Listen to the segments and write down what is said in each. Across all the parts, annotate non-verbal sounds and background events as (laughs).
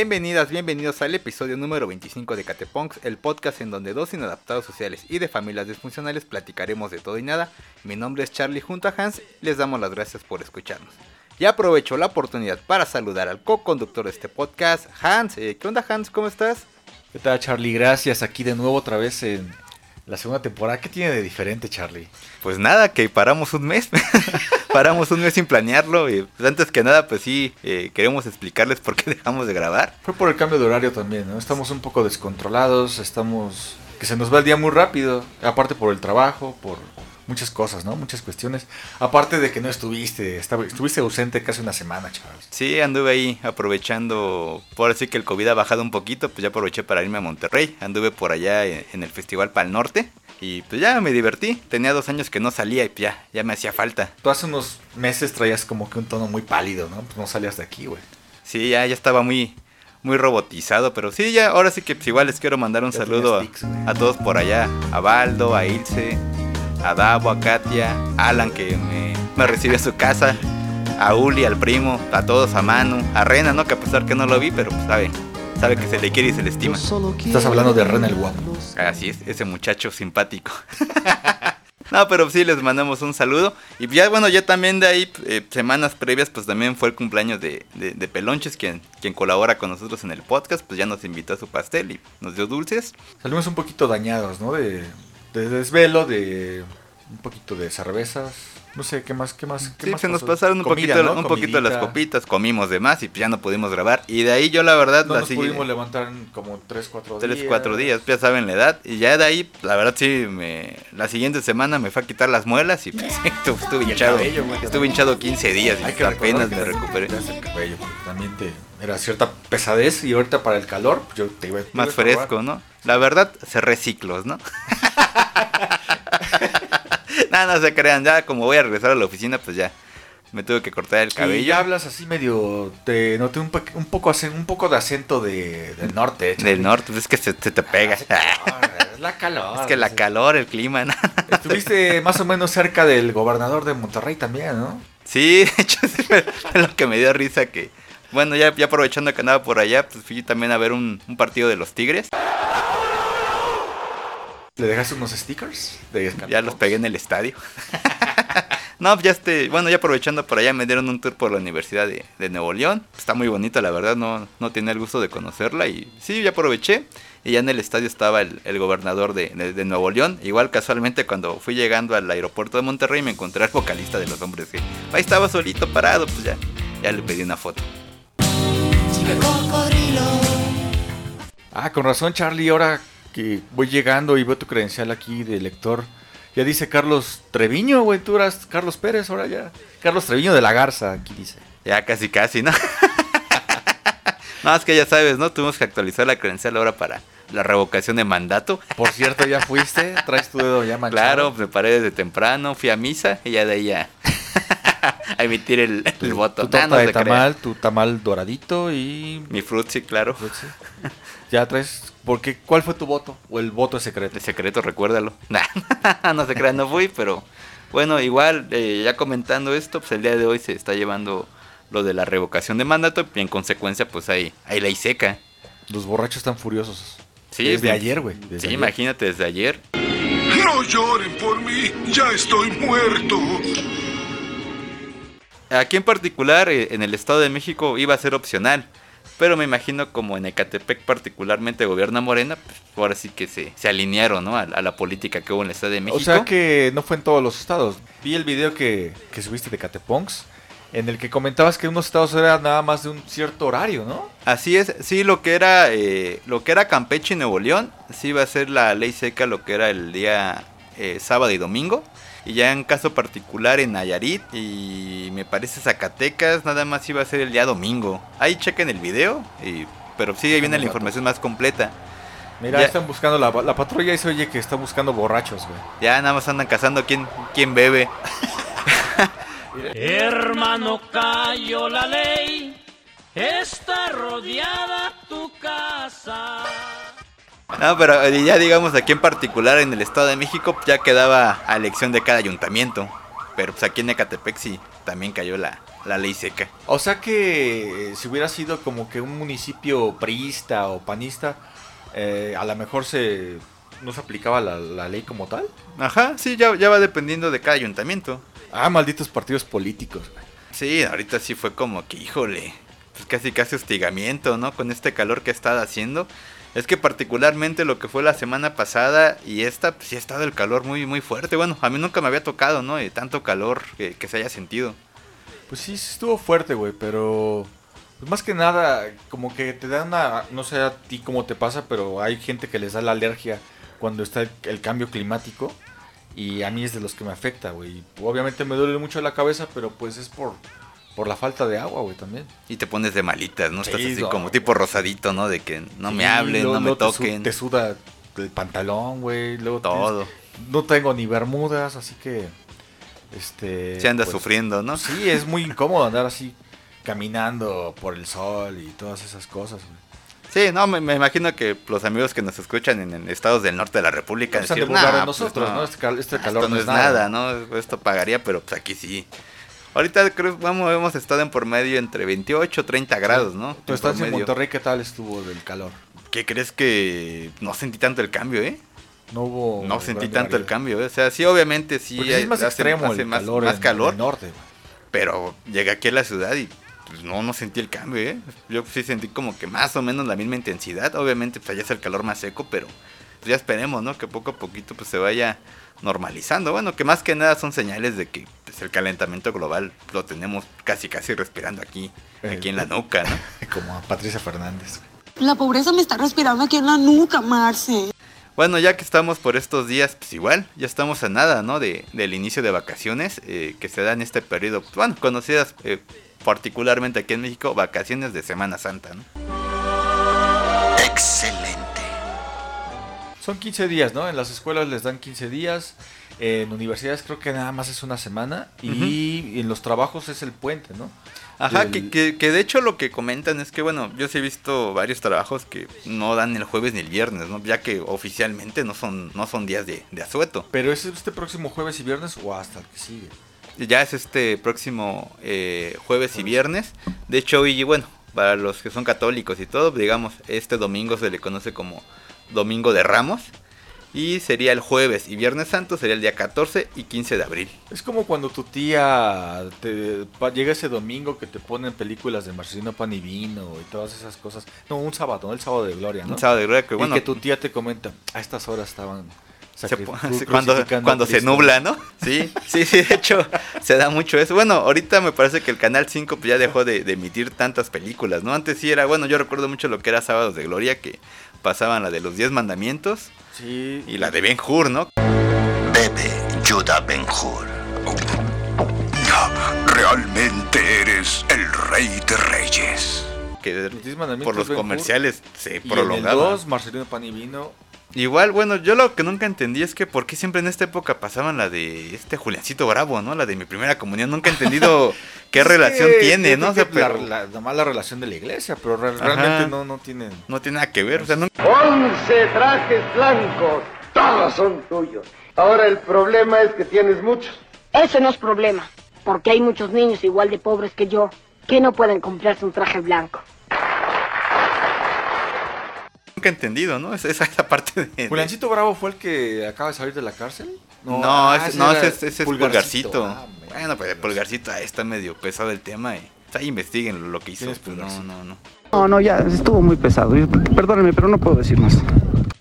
Bienvenidas, bienvenidos al episodio número 25 de Catepunks, el podcast en donde dos inadaptados sociales y de familias disfuncionales platicaremos de todo y nada. Mi nombre es Charlie junto a Hans, les damos las gracias por escucharnos. Y aprovecho la oportunidad para saludar al co-conductor de este podcast, Hans. Eh, ¿Qué onda Hans? ¿Cómo estás? ¿Qué tal Charlie? Gracias, aquí de nuevo otra vez en la segunda temporada. ¿Qué tiene de diferente Charlie? Pues nada, que paramos un mes. (laughs) paramos un mes sin planearlo. Y pues antes que nada, pues sí, eh, queremos explicarles por qué (laughs) dejamos de grabar. Fue por el cambio de horario también, ¿no? Estamos un poco descontrolados, estamos... que se nos va el día muy rápido, aparte por el trabajo, por muchas cosas, ¿no? Muchas cuestiones. Aparte de que no estuviste, estuviste ausente casi una semana, chaval. Sí, anduve ahí aprovechando, por así que el COVID ha bajado un poquito, pues ya aproveché para irme a Monterrey. Anduve por allá en el Festival Pal Norte. Y pues ya me divertí. Tenía dos años que no salía y ya, ya me hacía falta. Tú hace unos meses traías como que un tono muy pálido, ¿no? Pues no salías de aquí, güey. Sí, ya, ya estaba muy, muy robotizado, pero sí, ya, ahora sí que pues, igual les quiero mandar un saludo a, todos por allá. A Baldo, a Ilse, a Davo, a Katia, a Alan que me, me recibió a su casa, a Uli, al primo, a todos, a Manu, a Rena, ¿no? Que a pesar que no lo vi, pero pues sabe, sabe que se le quiere y se le estima. Estás hablando de Rena el guapo. Así es, ese muchacho simpático. (laughs) no, pero sí les mandamos un saludo. Y ya, bueno, ya también de ahí, eh, semanas previas, pues también fue el cumpleaños de, de, Pelonches, quien, quien colabora con nosotros en el podcast, pues ya nos invitó a su pastel y nos dio dulces. Salimos un poquito dañados, ¿no? De, de desvelo, de un poquito de cervezas no sé, ¿qué más? ¿Qué más? sí, se nos pasaron un poquito, un poquito las copitas, comimos de más y ya no pudimos grabar. Y de ahí yo la verdad... No nos pudimos levantar en como 3, 4 días. 3, 4 días, ya saben la edad. Y ya de ahí, la verdad sí, me, la siguiente semana me fue a quitar las muelas y pues, (laughs) estuve hinchado. estuve hinchado 15 días y apenas me recuperé. El cabello, también te, era cierta pesadez y ahorita para el calor pues, yo te iba, Más fresco, ¿no? La verdad, cerré ciclos, ¿no? (laughs) (laughs) no, no se crean, ya como voy a regresar a la oficina, pues ya me tuve que cortar el cabello. Y hablas así medio, te noté un, un poco un poco de acento de, del norte. Del norte, pues es que se, te pega. es la calor. Es que la calor, el clima. Estuviste más o menos cerca del gobernador de Monterrey también, ¿no? Sí, (laughs) de hecho es lo que me dio risa que... Bueno, ya, ya aprovechando que andaba por allá, pues fui también a ver un, un partido de los Tigres. ¿Le dejaste unos stickers? ya los pegué en el estadio. (laughs) no, ya este, bueno, ya aprovechando por allá me dieron un tour por la Universidad de, Nuevo León. Está muy bonita, la verdad, no, no tenía el gusto de conocerla y sí, ya aproveché. Y ya en el estadio estaba el, gobernador de, Nuevo León. Igual casualmente cuando fui llegando al aeropuerto de Monterrey me encontré al vocalista de los hombres que ahí estaba solito parado, pues ya, ya le pedí una foto. Ah, con razón Charlie, ahora que voy llegando y veo tu credencial aquí de lector. Ya dice Carlos Treviño, güey, tú eras Carlos Pérez, ahora ya. Carlos Treviño de la Garza, aquí dice. Ya casi, casi, ¿no? (laughs) no, es que ya sabes, ¿no? Tuvimos que actualizar la credencial ahora para la revocación de mandato. Por cierto, ya fuiste, (laughs) traes tu dedo ya manchado. Claro, me paré desde temprano, fui a misa y ya de ahí (laughs) a, emitir el, voto. Tu torta de tamal, tu tamal doradito y... Mi frutzi, claro. Ya traes porque, ¿cuál fue tu voto? ¿O el voto es secreto? El secreto, recuérdalo. (laughs) (laughs) no se crean, no fui, pero bueno, igual, eh, ya comentando esto, pues el día de hoy se está llevando lo de la revocación de mandato y en consecuencia, pues hay, hay ley seca. Los borrachos están furiosos. Sí, desde ayer, güey. Sí, imagínate, desde ayer. No lloren por mí, ya estoy muerto. Aquí en particular, eh, en el Estado de México, iba a ser opcional. Pero me imagino como en Ecatepec particularmente gobierna Morena, pues ahora sí que se, se alinearon ¿no? a, la política que hubo en el Estado de México. O sea que no fue en todos los estados. Vi el video que, que subiste de Cateponks en el que comentabas que unos estados eran nada más de un cierto horario, ¿no? Así es, sí, lo que era eh, lo que era Campeche y Nuevo León, sí iba a ser la ley seca lo que era el día eh, sábado y domingo. Y ya en caso particular en Nayarit y me parece Zacatecas, nada más iba a ser el día domingo. Ahí chequen el video, y, pero sí, ahí viene la información más completa. Mira, están buscando la, la patrulla y se oye que está buscando borrachos, güey. Ya nada más andan cazando quién, quién bebe. (laughs) Hermano, cayó la ley, está rodeada tu casa. No, pero eh, ya digamos aquí en particular en el Estado de México ya quedaba a elección de cada ayuntamiento. Pero pues aquí en Ecatepec sí también cayó la, la ley seca. O sea que eh, si hubiera sido como que un municipio priista o panista, eh, a lo mejor se no se aplicaba la, la ley como tal. Ajá, sí, ya, ya va dependiendo de cada ayuntamiento. Ah, malditos partidos políticos. Sí, ahorita sí fue como que, híjole, pues casi casi hostigamiento, ¿no? Con este calor que ha estado haciendo. Es que particularmente lo que fue la semana pasada y esta, pues sí ha estado el calor muy, muy fuerte. Bueno, a mí nunca me había tocado, ¿no? Y tanto calor que, se haya sentido. Pues sí, estuvo fuerte, güey, pero pues más que nada, como que te da una, no sé a ti cómo te pasa, pero hay gente que les da la alergia cuando está el, el cambio climático y a mí es de los que me afecta, güey. Obviamente me duele mucho la cabeza, pero pues es por, por la falta de agua, güey, también. Y te pones de malitas, ¿no? Sí, Estás así no. como tipo rosadito, ¿no? De que no me hablen, luego- no me toquen. Te, suda el pantalón, güey, luego Todo. tienes- no tengo ni bermudas, así que este Se anda pues, sufriendo, ¿no? Sí, es muy incómodo andar así caminando por el sol y todas esas cosas, güey. Sí, no, me, me imagino que los amigos que nos escuchan en, en estados del norte de la República Pues de decir, de "Nah, pues nosotros, ¿no? Este cal- este esto calor no es nada, ¿no? Esto pagaría, pero pues aquí sí. Ahorita creo vamos, hemos estado en por medio entre 28 y 30 grados, ¿no? Tu En estancia en. Monterrey, ¿qué tal estuvo del calor? ¿Qué crees que no sentí tanto el cambio, eh? No hubo No sentí tanto el cambio, ¿eh? O sea, sí, obviamente sí. Porque es más hace- extremo hace el más, calor, más en- calor, en el norte. pero llegué aquí a la ciudad y pues, no, no sentí el cambio, ¿eh? Yo sí sentí como que más o menos la misma intensidad. Obviamente, pues allá es el calor más seco, pero pues, ya esperemos, ¿no? Que poco a poquito pues se vaya normalizando. Bueno, que más que nada son señales de que pues, el calentamiento global lo tenemos casi casi respirando aquí, aquí en la nuca, ¿no? (laughs) Como a Patricia Fernández. La pobreza me está respirando aquí en la nuca, Marce. Bueno, ya que estamos por estos días, pues igual, ya estamos a nada, ¿no? De, del inicio de vacaciones eh, que se da en este periodo, pues, bueno, conocidas eh, particularmente aquí en México, vacaciones de Semana Santa, ¿no? Excelente. Son 15 días, ¿no? En las escuelas les dan 15 días. En universidades creo que nada más es una semana. Y en los trabajos es el puente, ¿no? Ajá, Del- que, que, que de hecho lo que comentan es que, bueno, yo sí he visto varios trabajos que no dan el jueves ni el viernes, ¿no? Ya que oficialmente no son, no son días de, de asueto. Pero es este próximo jueves y viernes o hasta el que sigue. Ya es este próximo eh, jueves y viernes. De hecho, y bueno, para los que son católicos y todo, digamos, este domingo se le conoce como Domingo de Ramos. Y sería el jueves y viernes santo, sería el día 14 y 15 de abril. Es como cuando tu tía te, llega ese domingo que te ponen películas de Marcelino Pan y Vino y todas esas cosas. No, un sábado, ¿no? El sábado de Gloria, ¿no? Un sábado de gloria que y que tu tía te comenta, a estas horas estaban se (laughs) cuando, cuando se Cristo". nubla, ¿no? (laughs) Sí, sí, sí, de hecho se da mucho eso. Bueno, ahorita me parece que el Canal 5 pues, ya dejó de, de emitir tantas películas, ¿no? Antes sí era, bueno, yo recuerdo mucho lo que era Sábados de Gloria, que pasaban la de los 10 mandamientos Sí. y la de Ben Hur, ¿no? Bebe Yoda Ben-Hur. Realmente eres el rey de reyes. Que Los diez mandamientos por los comerciales se Y en el prolongaba. 2, Marcelino Pan y Vino. Igual, bueno, yo lo que nunca entendí es que por qué siempre en esta época pasaban la de este Juliancito Bravo, ¿no? La de mi primera comunión. Nunca he entendido (laughs) qué relación tiene, ¿no? O sea, que la- pero la, nomás la relación de la iglesia, pero re- Ajá. realmente no, no tienen. no tiene nada que ver. O sea, nunca... Once trajes blancos, todos son tuyos. Ahora el problema es que tienes muchos. Ese no es problema, porque hay muchos niños igual de pobres que yo que no pueden comprarse un traje blanco. Nunca he entendido, ¿no? Esa, esa esa parte de... ¿Juliancito Bravo fue el que acaba de salir de la cárcel? No, ah, ese, no, ese, es- ese es Pulgarcito. Ah, bueno, pues el Pulgarcito ahí está medio pesado el tema. Y, ahí investiguen lo que hizo. ¿Quién es pues, no, no, no. No, no, ya estuvo muy pesado. Perdóneme, pero no puedo decir más.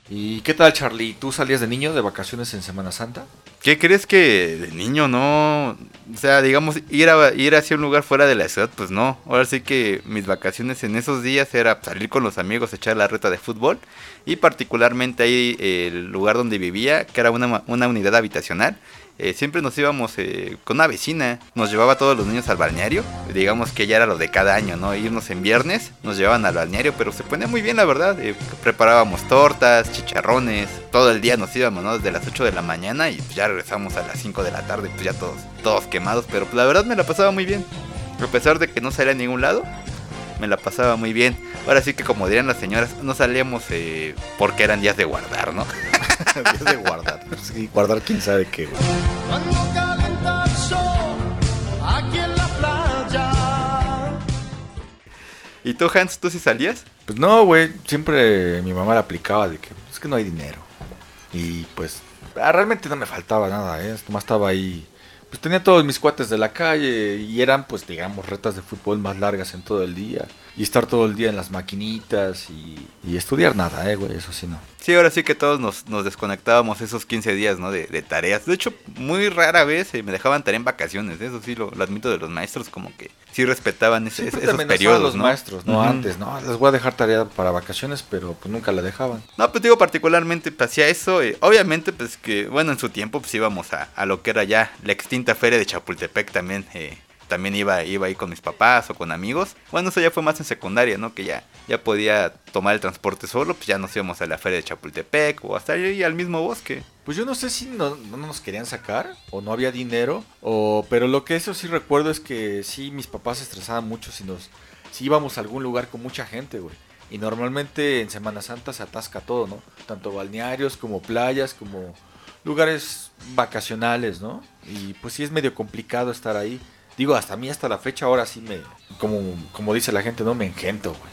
¿Y qué tal, Charlie? ¿Tú salías de niño de vacaciones en Semana Santa? ¿Qué crees que de niño no? O sea, digamos, ir, a, ir hacia un lugar fuera de la ciudad, pues no. Ahora sí que mis vacaciones en esos días era salir con los amigos, echar la reta de fútbol. Y particularmente ahí el lugar donde vivía, que era una, una unidad habitacional. Eh, siempre nos íbamos eh, con una vecina, nos llevaba a todos los niños al balneario. Digamos que ya era lo de cada año, ¿no? Irnos en viernes, nos llevaban al balneario, pero se ponía muy bien, la verdad. eh, preparábamos tortas, chicharrones, todo el día nos íbamos, ¿no? Desde las 8 de la mañana y pues, ya regresamos a las 5 de la tarde, pues ya todos, todos quemados. Pero pues, la verdad me la pasaba muy bien. A pesar de que no salía a ningún lado, me la pasaba muy bien. Ahora sí que como dirían las señoras, no salíamos eh, porque eran días de guardar, ¿no? (laughs) Días de guardar. Sí, guardar quién sabe qué. güey. Cuando calienta el sol aquí en la playa ¿Y tú, Hans, tú sí salías? Pues no, güey, siempre mi mamá la aplicaba de que es que no hay dinero. Y pues ah, realmente no me faltaba nada, ¿eh? Nomás estaba ahí. Pues tenía todos mis cuates de la calle y eran, pues digamos, retas de fútbol más largas en todo el día. Y estar todo el día en las maquinitas y, y estudiar nada, ¿eh, güey? Eso sí no. Sí, ahora sí que todos nos, nos desconectábamos esos 15 días, ¿no? De, de tareas. De hecho, muy rara vez eh, me dejaban tarea en vacaciones. ¿eh? Eso sí lo, lo admito de los maestros, como que sí respetaban ese- Siempre esos periodos, los ¿no? maestros, no antes, ¿no? Les voy a dejar tarea para vacaciones, pero pues nunca la dejaban. No, pues digo, particularmente pues, hacía eso. eh, obviamente, pues que, bueno, en su tiempo, pues íbamos a, a lo que era ya la extinta feria de Chapultepec también. eh, también iba, iba ahí con mis papás o con amigos. Bueno, eso ya fue más en secundaria, ¿no? Que ya, ya podía tomar el transporte solo, pues ya nos íbamos a la feria de Chapultepec o hasta ahí al mismo bosque. Pues yo no sé si no, no nos querían sacar o no había dinero, o, pero lo que eso sí recuerdo es que sí, mis papás se estresaban mucho si nos si íbamos a algún lugar con mucha gente, güey. Y normalmente en Semana Santa se atasca todo, ¿no? Tanto balnearios como playas, como lugares vacacionales, ¿no? Y pues sí es medio complicado estar ahí. Digo, hasta a mí hasta la fecha ahora sí me, como, como dice la gente, no me engento, güey.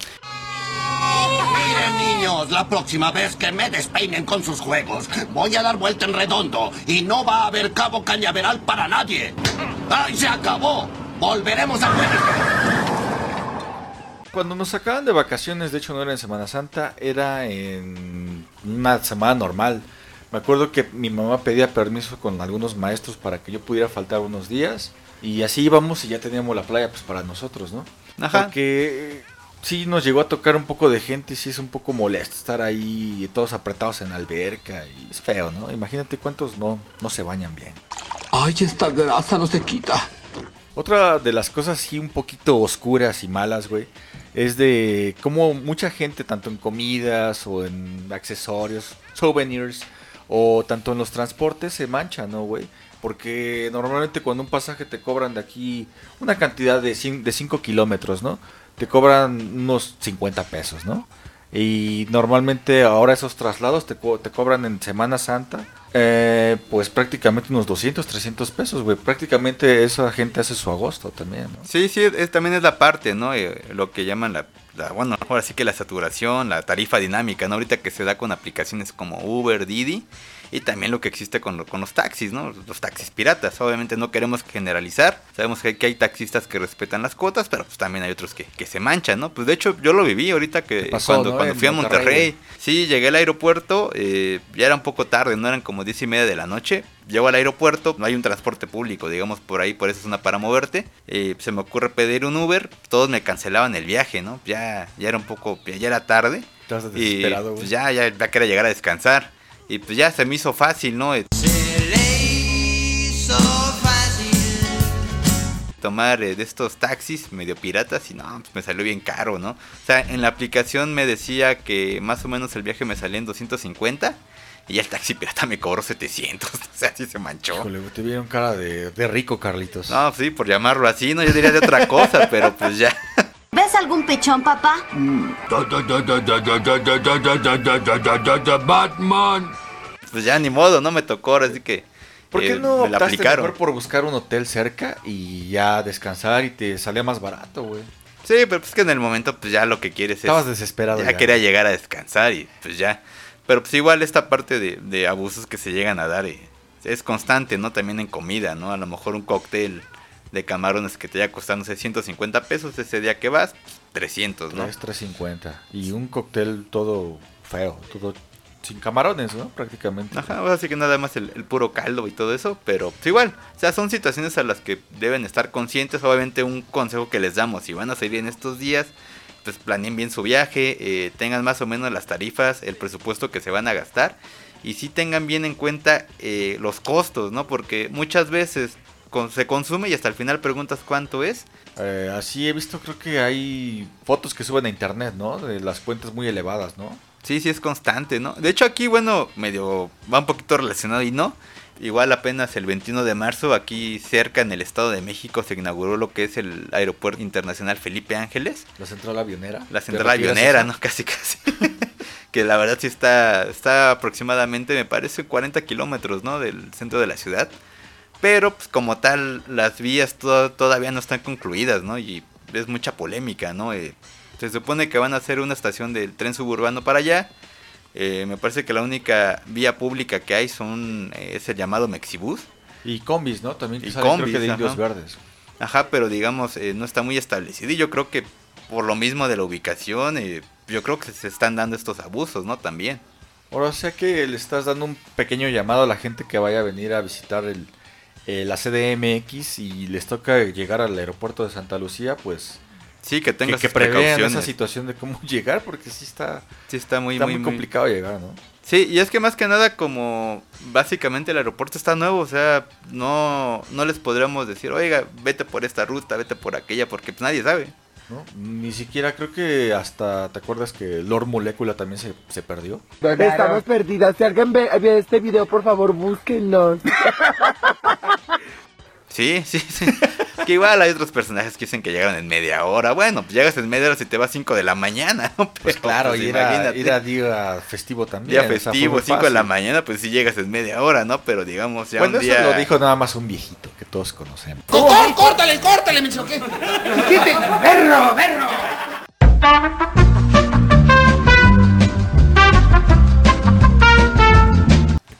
Miren, niños, la próxima vez que me despeinen con sus juegos, voy a dar vuelta en redondo y no va a haber cabo cañaveral para nadie. ¡Ay, se acabó! Volveremos a Cuando nos sacaban de vacaciones, de hecho no era en Semana Santa, era en una semana normal. Me acuerdo que mi mamá pedía permiso con algunos maestros para que yo pudiera faltar unos días. Y así íbamos y ya teníamos la playa pues para nosotros, ¿no? Ajá. Porque eh, sí nos llegó a tocar un poco de gente y sí es un poco molesto estar ahí todos apretados en la alberca. Y es feo, ¿no? Imagínate cuántos no, no se bañan bien. Ay, esta grasa no se quita. Otra de las cosas sí un poquito oscuras y malas, güey, es de cómo mucha gente, tanto en comidas o en accesorios, souvenirs, o tanto en los transportes, se mancha, ¿no, güey? Porque normalmente cuando un pasaje te cobran de aquí una cantidad de 5 kilómetros, ¿no? Te cobran unos 50 pesos, ¿no? Y normalmente ahora esos traslados te, te cobran en Semana Santa, eh, pues prácticamente unos 200, 300 pesos, güey. Prácticamente esa gente hace su agosto también, ¿no? Sí, sí, también es la parte, ¿no? Eh, lo que llaman la, la- bueno, ahora sí que la saturación, la tarifa dinámica, ¿no? Ahorita que se da con aplicaciones como Uber, Didi, y también lo que existe con, con los taxis, ¿no? Los taxis piratas. Obviamente no queremos generalizar, sabemos que hay, taxistas que respetan las cuotas, pero pues también hay otros que, que se manchan, ¿no? Pues de hecho yo lo viví ahorita que pasó, cuando, ¿no? cuando En fui a Monterrey. Sí, llegué al aeropuerto, eh, ya era un poco tarde, no eran como diez y media de la noche. Llego al aeropuerto, no hay un transporte público, digamos por ahí, por eso es una para moverte. Eh, se me ocurre pedir un Uber, todos me cancelaban el viaje, ¿no? Ya, ya era un poco, ya era tarde. Estás Y desesperado, güey. pues ya, ya, ya quería llegar a descansar. Y pues ya se me hizo fácil, ¿no? Eh, tomar eh, de estos taxis medio piratas y no, pues me salió bien caro, ¿no? O sea, en la aplicación me decía que más o menos el viaje me salía en 250 y ya el taxi pirata me cobró 700, (laughs) o sea, sí se manchó. Híjole, te vieron cara de, de rico, Carlitos. No, sí, por llamarlo así, no, yo diría de otra cosa, (laughs) pero pues ya. ¿Ves algún pechón, papá? Batman. Pues ya ni modo, no me tocó, ahora sí que ¿Por qué eh, no me la optaste aplicaron. mejor por buscar un hotel cerca y ya descansar y te salía más barato, güey? Sí, pero pues que en el momento pues ya lo que quieres Estabas es... desesperado Ya, ya. quería llegar a descansar y pues ya. Pero pues igual esta parte de, de abusos que se llegan a dar eh, es constante, ¿no? También en comida, ¿no? A lo mejor un cóctel de camarones que te haya costado, no sé, 150 pesos ese día que vas, pues, 300, ¿no? Tres, 350. Y un cóctel todo feo, todo sin camarones, ¿no? Prácticamente. Ajá, o sea, así que nada más el, el puro caldo y todo eso, pero pues igual, o sea, son situaciones a las que deben estar conscientes. Obviamente, un consejo que les damos, si van a salir en estos días, pues planeen bien su viaje, eh, tengan más o menos las tarifas, el presupuesto que se van a gastar y sí tengan bien en cuenta eh, los costos, ¿no? Porque muchas veces con- se consume y hasta el final preguntas cuánto es. Eh, así he visto, creo que hay fotos que suben a internet, ¿no? De las cuentas muy elevadas, ¿no? Sí, sí es constante, ¿no? De hecho aquí, bueno, medio va un poquito relacionado y no. Igual apenas el 21 de marzo aquí cerca en el Estado de México se inauguró lo que es el Aeropuerto Internacional Felipe Ángeles. La central avionera. La central ¿Te refieres a avionera? ¿no? (laughs) Casi, casi. (laughs) que la verdad sí está, está aproximadamente, me parece, 40 kilómetros, ¿no? Del centro de la ciudad. Pero, pues como tal, las vías to- todavía no están concluidas, ¿no? Y es mucha polémica, ¿no? Eh, Se supone que van a hacer una estación del tren suburbano para allá. Eh, me parece que la única vía pública que hay son eh, es el llamado Mexibus. Y combis, ¿no? También que Y creo combis, que de indios ajá. verdes. Ajá, pero digamos, eh, no está muy establecido. Y yo creo que por lo mismo de la ubicación, yo creo que se están dando estos abusos, ¿no? También. Ahora, o sea que le estás dando un pequeño llamado a la gente que vaya a venir a visitar el, eh, la CDMX y les toca llegar al aeropuerto de Santa Lucía, pues Sí, que que, tengas que sus prevean esa situación de cómo (laughs) llegar, porque sí está, Sí, está muy, está muy, muy, muy- complicado llegar, ¿no? Sí, y es que más que nada como básicamente el aeropuerto está nuevo, o sea, no, no les podríamos decir, oiga, vete por esta ruta, vete por aquella, porque pues nadie sabe. ¿no? Ni siquiera creo que hasta, ¿te acuerdas que Lord Molecula también se, se perdió? Estamos perdidas. Si alguien ve, ve este video, por favor, búsquennos. (laughs) Sí, sí, sí. que igual hay otros personajes que dicen que llegaron en media hora. Bueno, pues llegas en media hora si te vas 5 de la mañana, ¿no? Pues Pero, claro, pues, y era, imagínate. era día festivo también. Día o sea, fue festivo, muy 5 de la mañana, pues sí llegas en media hora, ¿no? Pero digamos ya Bueno, un eso día... lo dijo nada más un viejito que todos conocemos. ¡Córtale, córtale, me choqué! ¡Berro, berro!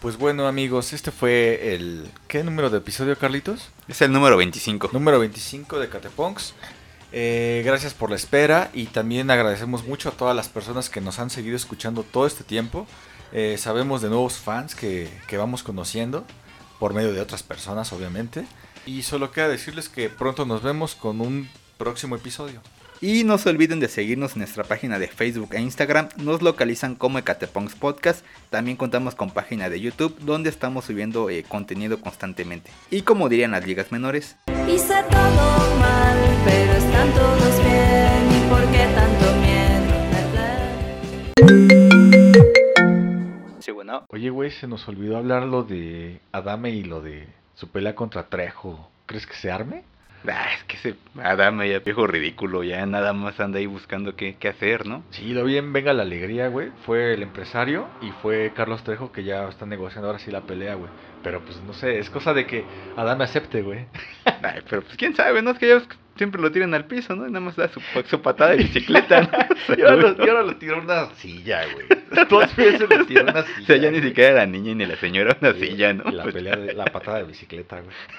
Pues bueno, amigos, este fue el. ¿Qué número de episodio, Carlitos? Es el número 25. Número 25 de Cateponks. Eh, gracias por la espera y también agradecemos mucho a todas las personas que nos han seguido escuchando todo este tiempo. Eh, sabemos de nuevos fans que, que vamos conociendo por medio de otras personas, obviamente. Y solo queda decirles que pronto nos vemos con un próximo episodio. Y no se olviden de seguirnos en nuestra página de Facebook e Instagram. Nos localizan como Ecatepongs Podcast. También contamos con página de YouTube donde estamos subiendo eh, contenido constantemente. Y como dirían las ligas menores, Hice todo mal, pero están todos bien. ¿Y por qué tanto miedo? sí, bueno. Oye, güey, se nos olvidó hablar lo de Adame y lo de su pelea contra Trejo. ¿Crees que se arme? Ah, es que ese Adame ya viejo ridículo, ya nada más anda ahí buscando qué, qué hacer, ¿no? Sí, lo vi en Venga la Alegría, güey. Fue el empresario y fue Carlos Trejo que ya está negociando ahora sí la pelea, güey. Pero pues no sé, es cosa de que Adame acepte, güey. Ay, pero pues quién sabe, ¿no? Es que ellos siempre lo tiran al piso, ¿no? Y nada más da su, su patada de bicicleta, ¿no? (laughs) Y ahora, lo, y ahora lo tiró una silla, güey. Dos veces le tiró una silla. (laughs) O sea, ya ni siquiera la niña ni la señora una silla, ¿no? la Pues, pelea de la patada de bicicleta, güey. (laughs)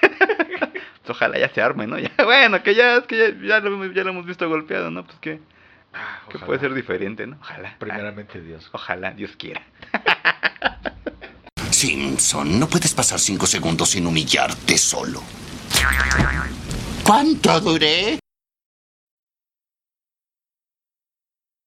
pues, ojalá ya se arme, ¿no? Ya, bueno, que ya, es que ya, ya lo, hemos- ya lo hemos visto golpeado, ¿no? Pues que, que puede ser diferente, ¿no? Ojalá. Primeramente Dios. Ojalá, Dios quiera. Simpson, no puedes pasar cinco segundos sin humillarte solo. ¿Cuánto duré?